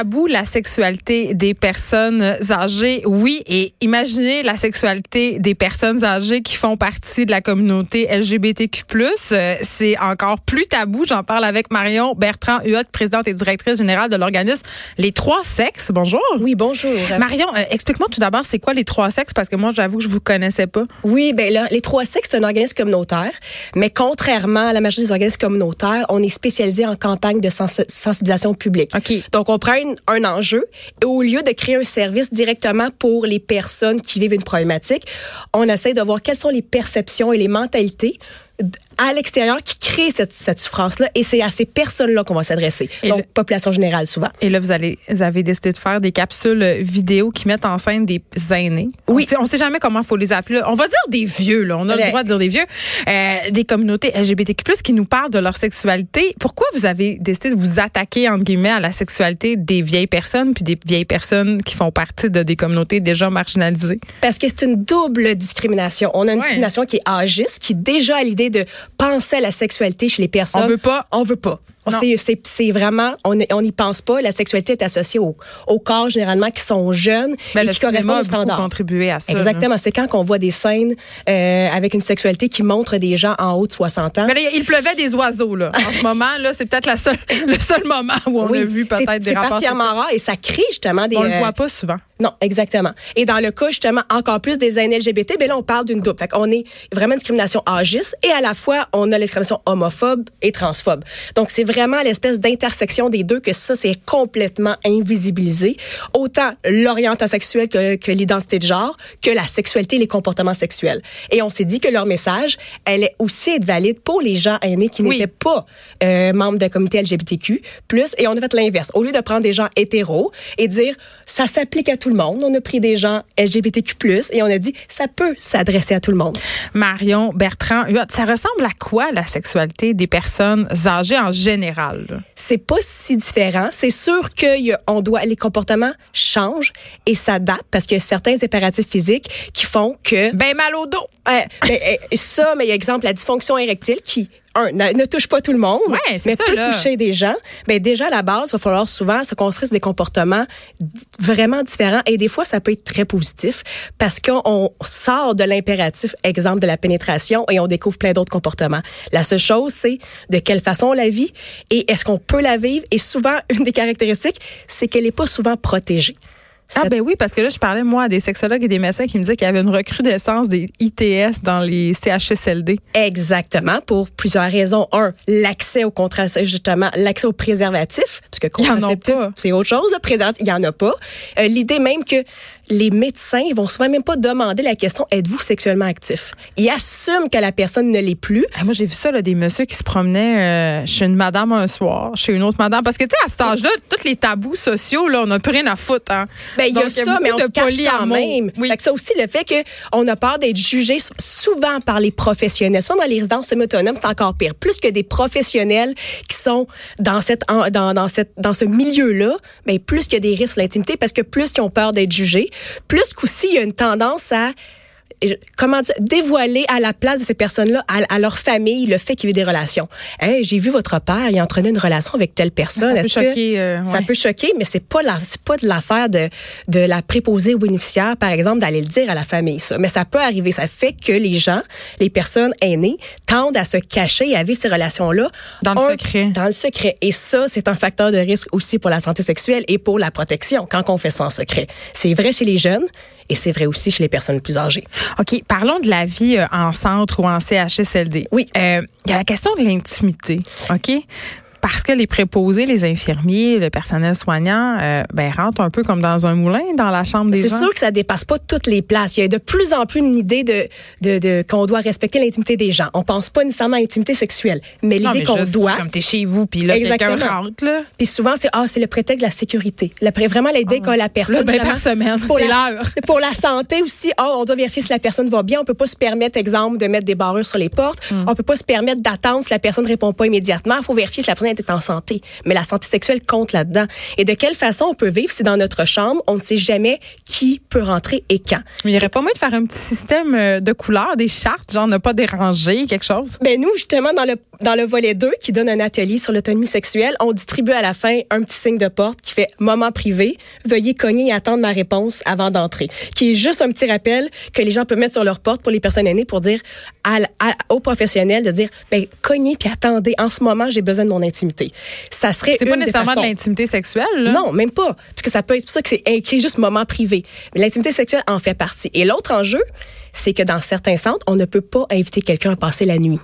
tabou la sexualité des personnes âgées. Oui, et imaginez la sexualité des personnes âgées qui font partie de la communauté LGBTQ+. Euh, c'est encore plus tabou. J'en parle avec Marion Bertrand Huot, présidente et directrice générale de l'organisme Les Trois Sexes. Bonjour. Oui, bonjour. Marion, euh, explique-moi tout d'abord, c'est quoi les Trois Sexes? Parce que moi, j'avoue que je vous connaissais pas. Oui, ben là, les Trois Sexes, c'est un organisme communautaire. Mais contrairement à la majorité des organismes communautaires, on est spécialisé en campagne de sens sensibilisation publique. OK. Donc, on prend une- un enjeu et au lieu de créer un service directement pour les personnes qui vivent une problématique, on essaie de voir quelles sont les perceptions et les mentalités à l'extérieur qui créent cette, cette souffrance-là. Et c'est à ces personnes-là qu'on va s'adresser. Donc, le- population générale, souvent. Et là, vous, allez, vous avez décidé de faire des capsules euh, vidéo qui mettent en scène des aînés. Oui. On on sait jamais comment il faut les appeler. On va dire des vieux, là. On a le droit de dire des vieux. Euh, des communautés LGBTQ+, qui nous parlent de leur sexualité. Pourquoi vous avez décidé de vous attaquer, entre guillemets, à la sexualité des vieilles personnes puis des vieilles personnes qui font partie de des communautés déjà marginalisées? Parce que c'est une double discrimination. On a une Ouais. discrimination qui est âgiste, qui déjà a l'idée de penser à la sexualité chez les personnes. On veut pas. On veut pas. C'est- C'est c'est vraiment, on n'y pense pas. La sexualité est associée au, au corps généralement qui sont jeunes Ben, et le qui correspondent aux standards. contribué à ça. Exactement. C'est quand qu'on voit des scènes euh, avec une sexualité qui montre des gens en haut de 60 ans. Mais là, il pleuvait des oiseaux, là. En ce moment, là, c'est peut-être la seule, le seul moment où on Oui, a vu c'est- peut-être des C'est rapports particulièrement sexuels. rare et ça crée justement des. On le euh, voit pas souvent. Non, exactement. Et dans le cas justement encore plus des aînés LGBT, ben là on parle d'une double. Fait qu'on est vraiment une discrimination âgiste et à la fois on a la discrimination homophobe et transphobe. Donc c'est vraiment l'espèce d'intersection des deux que ça c'est complètement invisibilisé. Autant l'orientation sexuelle que, que l'identité de genre que la sexualité et les comportements sexuels. Et on s'est dit que leur message allait aussi être valide pour les gens aînés qui Oui. n'étaient pas euh, membres la communauté LGBTQ+. Et on a fait l'inverse. Au lieu de prendre des gens hétéros et dire ça s'applique à tout le monde, on a pris des gens LGBTQ+, et on a dit ça peut s'adresser à tout le monde. Marion Bertrand, ça ressemble à quoi la sexualité des personnes âgées en général? C'est pas si différent. C'est sûr que y a- on doit les comportements changent et s'adaptent parce qu'il y a certains impératifs physiques qui font que Ben mal au dos. Euh, ça, mais il y a exemple la dysfonction érectile qui un, ne, ne touche pas tout le monde, Ouais, mais ça, peut là. toucher des gens. Ben déjà à la base, il va falloir souvent se construire sur des comportements vraiment différents et des fois ça peut être très positif parce qu'on sort de l'impératif exemple de la pénétration et on découvre plein d'autres comportements. La seule chose c'est de quelle façon on la vit et est-ce qu'on peut la vivre? Et souvent une des caractéristiques c'est qu'elle est pas souvent protégée. Ah ben oui, parce que là, je parlais, moi, à des sexologues et des médecins qui me disaient qu'il y avait une recrudescence des ITS dans les CHSLD. Exactement, pour plusieurs raisons. Un, l'accès au contraceptif, justement, l'accès au préservatif, parce que contraceptif, c'est autre chose. Le préservatif, il y en a pas. Euh, L'idée même que les médecins ils vont souvent même pas demander la question êtes-vous sexuellement actif? Ils assument que la personne ne l'est plus. Ah, moi, j'ai vu ça, là, des messieurs qui se promenaient euh, chez une madame un soir, chez une autre madame. Parce que, tu sais, à cet âge-là, tous les tabous sociaux, là, on n'a plus rien à foutre. Hein. Ben, il y Donc, a ça, mais on de se cache quand même. Oui. Fait que ça aussi, le fait qu'on a peur d'être jugé souvent par les professionnels. Ça, dans les résidences semi-autonomes, c'est encore pire. Plus que des professionnels qui sont dans cette, dans, dans cette, dans ce milieu-là, ben, plus qu'il y a des risques sur l'intimité parce que plus qu'ils ont peur d'être jugés, plus qu'aussi il y a une tendance à comment dire, dévoiler à la place de ces personnes-là, à, à leur famille, le fait qu'il y ait des relations. J'ai vu votre père, il entretenait une relation avec telle personne. Ça peut que- choquer, euh, ça peut choquer, mais c'est pas la, c'est pas de l'affaire de, de la préposée ou bénéficiaire, par exemple, d'aller le dire à la famille, ça. Mais ça peut arriver. Ça fait que les gens, les personnes aînées, tendent à se cacher et à vivre ces relations-là. Dans le Un, secret. Dans le secret. Et ça, c'est un facteur de risque aussi pour la santé sexuelle et pour la protection quand on fait ça en secret. C'est vrai chez les jeunes et c'est vrai aussi chez les personnes plus âgées. OK, parlons de la vie euh, en centre ou en CHSLD. Oui. Euh, Il y a la question de l'intimité, OK? Parce que les préposés, les infirmiers, le personnel soignant, euh, ben, rentrent un peu comme dans un moulin dans la chambre des C'est gens. sûr que ça dépasse pas toutes les places. Il y a de plus en plus une idée de, de, de qu'on doit respecter l'intimité des gens. On pense pas nécessairement à l'intimité sexuelle, mais l'idée qu'on doit. Comme t'es chez vous, puis là, quelqu'un rentre, là. Puis souvent, c'est ah, c'est le prétexte de la sécurité. Le vraiment l'idée qu'a la personne. Ben, justement, par semaine, pour c'est la- l'heure. Pour la santé aussi, ah, on doit vérifier si la personne va bien. On peut pas se permettre, exemple, de mettre des barrures sur les portes. Hmm. On peut pas se permettre d'attendre si la personne répond pas immédiatement. Il faut vérifier si la personne est en santé. Mais la santé sexuelle compte là-dedans. Et de quelle façon on peut vivre si dans notre chambre, on ne sait jamais qui peut rentrer et quand? Il n'y aurait pas moyen de faire un petit système euh, de couleurs, des chartes, genre ne pas déranger, quelque chose? Ben nous, justement, dans le, dans le volet 2, qui donne un atelier sur l'autonomie sexuelle, on distribue à la fin un petit signe de porte qui fait moment privé, veuillez cogner et attendre ma réponse avant d'entrer. Qui est juste un petit rappel que les gens peuvent mettre sur leur porte pour les personnes aînées pour dire à, à- aux professionnels de dire, ben, cognez puis attendez, en ce moment, j'ai besoin de mon intimité. Ça serait C'est pas nécessairement de l'intimité sexuelle, là? Non, même pas. Parce que ça peut être c'est pour ça que c'est écrit juste moment privé. Mais l'intimité sexuelle en fait partie. Et l'autre enjeu, c'est que dans certains centres, on ne peut pas inviter quelqu'un à passer la nuit.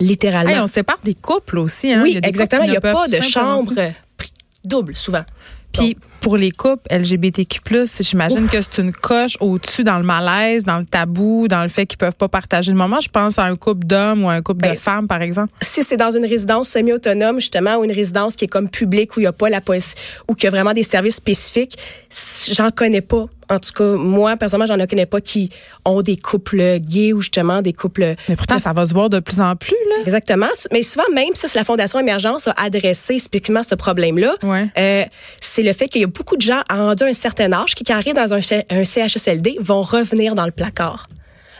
Littéralement. Hey, on sépare des couples aussi. Hein? Oui, exactement. Il qui n'y a pas de chambre double, souvent. Puis pour les couples LGBTQ+, j'imagine que c'est une coche au-dessus dans le malaise, dans le tabou, dans le fait qu'ils peuvent pas partager le moment. Je pense à un couple d'hommes ou à un couple de Ben, femmes, par exemple. si c'est dans une résidence semi-autonome, justement, ou une résidence qui est comme publique, où il n'y a pas la police, ou qu'il y a vraiment des services spécifiques, j'en connais pas. En tout cas, moi, personnellement, j'en connais pas qui ont des couples gays ou justement des couples. Mais pourtant, ça va se voir de plus en plus, là. Exactement. Mais souvent, même ça, c'est la Fondation Émergence a adressé spécifiquement ce problème-là. Ouais. Euh, c'est le fait qu'il y a beaucoup de gens, rendus à un certain âge, qui, qui arrivent dans un, CHSLD, vont revenir dans le placard.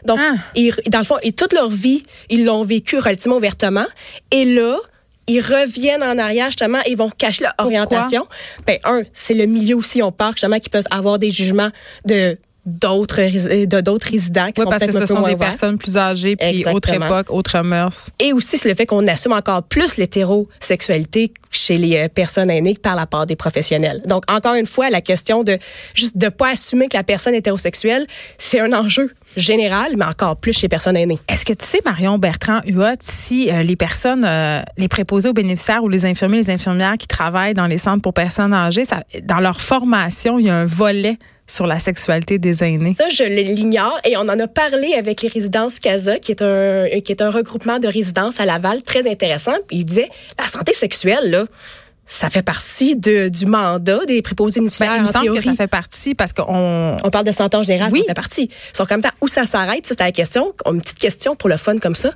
Donc, Ah. ils, dans le fond, toute leur vie, ils l'ont vécu relativement ouvertement. Et là, ils reviennent en arrière justement et ils vont cacher leur orientation. Ben un, c'est le milieu aussi on parle justement qui peuvent avoir des jugements de d'autres de d'autres résidents qui Oui, sont parce que ce sont des ouverts. personnes plus âgées, puis autre Exactement. époque, autre mœurs. Et aussi, c'est le fait qu'on assume encore plus l'hétérosexualité chez les euh, personnes aînées par la part des professionnels. Donc, encore une fois, la question de juste de pas assumer que la personne est hétérosexuelle, c'est un enjeu général, mais encore plus chez les personnes aînées. Est-ce que tu sais, Marion Bertrand Huot, si euh, les personnes, euh, les préposés aux bénéficiaires ou les infirmiers, les infirmières qui travaillent dans les centres pour personnes âgées, ça, dans leur formation, il y a un volet sur la sexualité des aînés? Ça, je l'ignore et on en a parlé avec les résidences CASA, qui est un, qui est un regroupement de résidences à Laval très intéressant. Il disait, la santé sexuelle, là, ça fait partie de, du mandat des préposés Ben, municipaux. il me semble que ça fait partie parce qu'on On parle de santé en général, Oui. ça fait partie. Qu'en même temps, où ça s'arrête, c'était la question, une petite question pour le fun comme ça.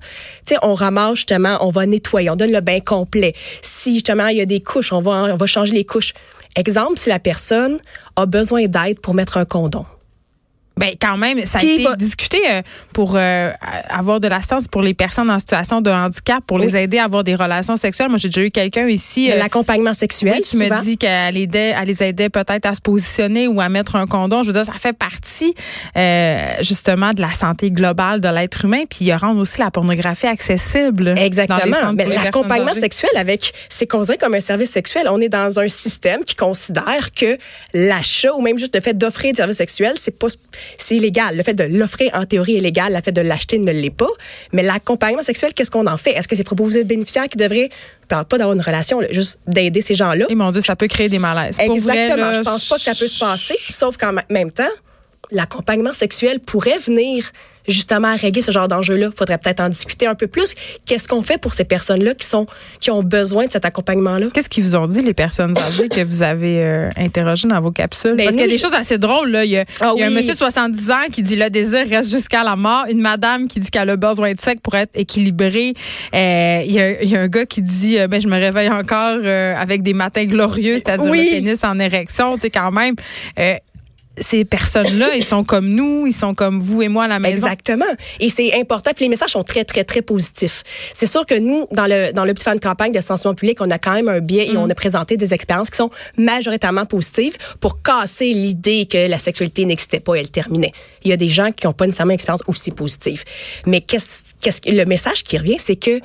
Tu sais, on ramasse justement, on va nettoyer, on donne le bain complet. Si justement il y a des couches, on va, on va changer les couches. Exemple, si la personne a besoin d'aide pour mettre un condom. Ben quand même, ça a été va- discuté euh, pour euh, avoir de l'assistance pour les personnes en situation de handicap, pour les aider à avoir des relations sexuelles. Moi, j'ai déjà eu quelqu'un ici euh, L'accompagnement sexuel, oui, qui souvent. me dit qu'elle aidait, elle les aidait peut-être à se positionner ou à mettre un condom. Je veux dire, ça fait partie euh, justement de la santé globale de l'être humain, puis il rend aussi la pornographie accessible. Exactement. les l'accompagnement sexuel avec, c'est considéré comme un service sexuel. On est dans un système qui considère que l'achat ou même juste le fait d'offrir des services sexuels, c'est pas, c'est illégal. Le fait de l'offrir en théorie est légal. Le fait de l'acheter ne l'est pas. Mais l'accompagnement sexuel, qu'est-ce qu'on en fait? Est-ce que c'est proposé aux bénéficiaires qui devraient, je parle pas d'avoir une relation, là, juste d'aider ces gens-là? Et mon Dieu, ça peut créer des malaises. Pour vrai, Exactement. là, je pense pas que ça peut se passer. Sauf qu'en même temps, l'accompagnement sexuel pourrait venir justement à régler ce genre d'enjeu-là. Faudrait peut-être en discuter un peu plus. Qu'est-ce qu'on fait pour ces personnes-là qui sont qui ont besoin de cet accompagnement-là? Qu'est-ce qu'ils vous ont dit, les personnes âgées que vous avez euh, interrogées dans vos capsules? Ben, Parce qu'il y a des je- choses assez drôles. Là. Il y a, Ah il y a un monsieur de 70 ans qui dit le désir reste jusqu'à la mort. Une madame qui dit qu'elle a besoin de sexe pour être équilibrée. Euh, il, y a, il y a un gars qui dit euh, ben, je me réveille encore euh, avec des matins glorieux, c'est-à-dire Oui. le pénis en érection. Tu sais, quand même. Ces personnes-là, ils sont comme nous, ils sont comme vous et moi à la maison. Exactement. Et c'est important. Puis les messages sont très, très, très positifs. C'est sûr que nous, dans le, dans le petit fan de campagne de sensibilisation publique, on a quand même un biais et on a présenté des expériences qui sont majoritairement positives pour casser l'idée que la sexualité n'existait pas et elle terminait. Il y a des gens qui n'ont pas nécessairement une expérience aussi positive. Mais qu'est-ce, qu'est-ce que, le message qui revient, c'est que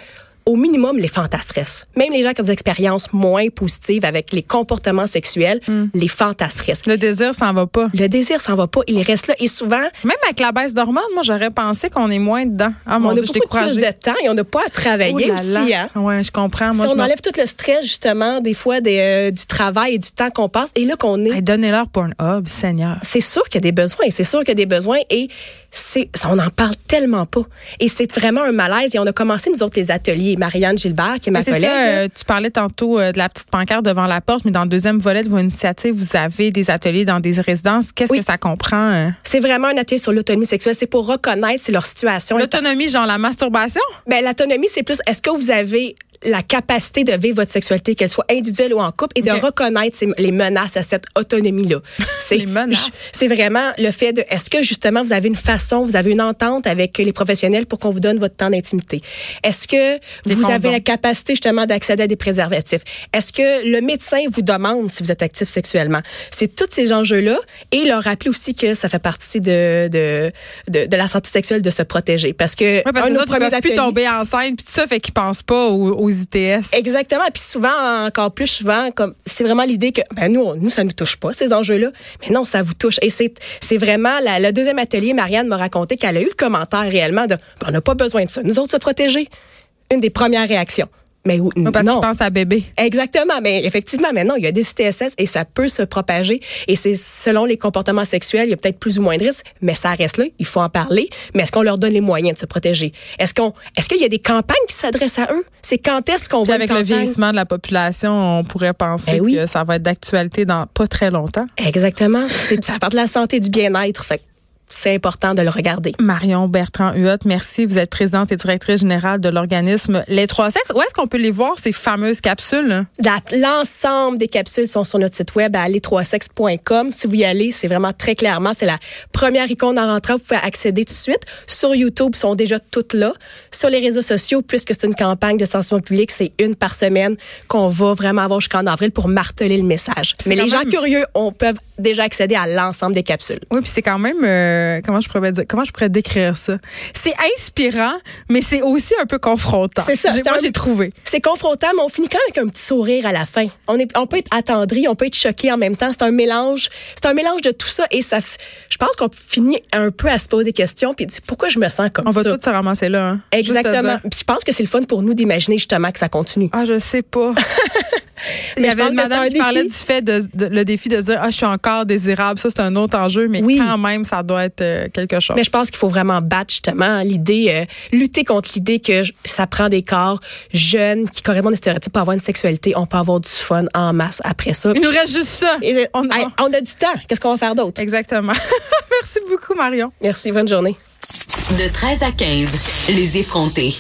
au minimum, les fantasseries. Même les gens qui ont des expériences moins positives avec les comportements sexuels, les fantasseries. Le désir s'en va pas. Le désir s'en va pas, il reste là. Et souvent, Même avec la baisse d'hormones, moi, j'aurais pensé qu'on est moins dedans. Ah, mon on a je beaucoup plus de temps et on n'a pas à travailler là aussi. là. Hein? Ouais, je comprends. Moi, si je on enlève tout le stress, justement, des fois, des, euh, du travail et du temps qu'on passe, et là qu'on est Hey, Donnez-leur Pornhub, Seigneur. c'est sûr qu'il y a des besoins, c'est sûr qu'il y a des besoins et c'est on n'en parle tellement pas. Et c'est vraiment un malaise et on a commencé nous autres les ateliers Marianne Gilbert qui est ma Mais collègue. ça, euh, tu parlais tantôt euh, de la petite pancarte devant la porte, mais dans le deuxième volet de vos initiatives, vous avez des ateliers dans des résidences. Qu'est-ce Oui. que ça comprend? euh? c'est vraiment un atelier sur l'autonomie sexuelle, c'est pour reconnaître si leur situation L'autonomie, genre la masturbation? Ben, l'autonomie, c'est plus est-ce que vous avez la capacité de vivre votre sexualité, qu'elle soit individuelle ou en couple, et de reconnaître ces- les menaces à cette autonomie-là. C'est. C'est vraiment le fait de est-ce que justement vous avez une façon, vous avez une entente avec les professionnels pour qu'on vous donne votre temps d'intimité? Est-ce que Des vous avez la capacité justement d'accéder à des préservatifs? Est-ce que le médecin vous demande si vous êtes actif sexuellement? C'est tous ces enjeux-là et leur rappeler aussi que ça fait partie de, de, de, de la santé sexuelle de se protéger. Parce que, parce un que nos autres, ils peuvent plus tomber enceinte, puis tout ça fait qu'ils pensent pas aux, aux ITS. Exactement. Puis souvent, encore plus souvent, comme c'est vraiment l'idée que ben nous, on- nous ça nous touche pas ces enjeux-là, mais non, ça vous touche. Et c'est vraiment la- le deuxième atelier. Marianne m'a raconté qu'elle a eu le commentaire réellement de ben, on n'a pas besoin de ça. Nous autres se protéger. Une des premières réactions. Mais ou- Oui, parce non. pensent à bébé. Exactement, mais effectivement, maintenant, il y a des CTSS et ça peut se propager. Et c'est selon les comportements sexuels, il y a peut-être plus ou moins de risques, mais ça reste là, il faut en parler. Mais est-ce qu'on leur donne les moyens de se protéger? Est-ce qu'on, est-ce qu'il y a des campagnes qui s'adressent à eux? C'est quand est-ce qu'on voit avec le vieillissement de la population, on pourrait penser Ben oui. que ça va être d'actualité dans pas très longtemps. Exactement. C'est, ça part de la santé et du bien-être. Fait c'est important de le regarder. Marion Bertrand Huot, merci. Vous êtes présidente et directrice générale de l'organisme Les Trois Sexes. Où est-ce qu'on peut les voir, ces fameuses capsules? L'ensemble des capsules sont sur notre site web à aller3sex.com. Si vous y allez, c'est vraiment très clairement, c'est la première icône en rentrant. Vous pouvez accéder tout de suite. Sur YouTube, sont déjà toutes là. Sur les réseaux sociaux, puisque c'est une campagne de sensibilisation publique, c'est une par semaine qu'on va vraiment avoir jusqu'en avril pour marteler le message. Mais les gens curieux, on peut déjà accéder à l'ensemble des capsules. Oui, puis c'est quand même euh, comment je pourrais dire comment je pourrais décrire ça? C'est inspirant, mais c'est aussi un peu confrontant. C'est ça, Moi, j'ai trouvé. C'est confrontant, mais on finit quand même avec un petit sourire à la fin. On, est, on peut être attendri, on peut être choqué en même temps. C'est un mélange, c'est un mélange de tout ça et ça. Je pense qu'on finit un peu à se poser des questions puis dire pourquoi je me sens comme On va ça? tous se ramasser là. hein. Exactement. Puis je pense que c'est le fun pour nous d'imaginer justement que ça continue. Ah, je sais pas. Il y Mais je avait pense une madame qui parlait du fait de, de- le défi de dire ah je suis encore désirable ça c'est un autre enjeu mais Oui. quand même ça doit être euh, quelque chose. Mais je pense qu'il faut vraiment battre justement l'idée, euh, lutter contre l'idée que ça prend des corps jeunes qui correspondent aux stéréotypes pour avoir une sexualité. On peut avoir du fun en masse après ça. Il nous reste juste ça. Et On- hey, on a du temps. Qu'est-ce qu'on va faire d'autre? Exactement. Merci beaucoup Marion. Merci, bonne journée. De 13 à 15, les effrontés.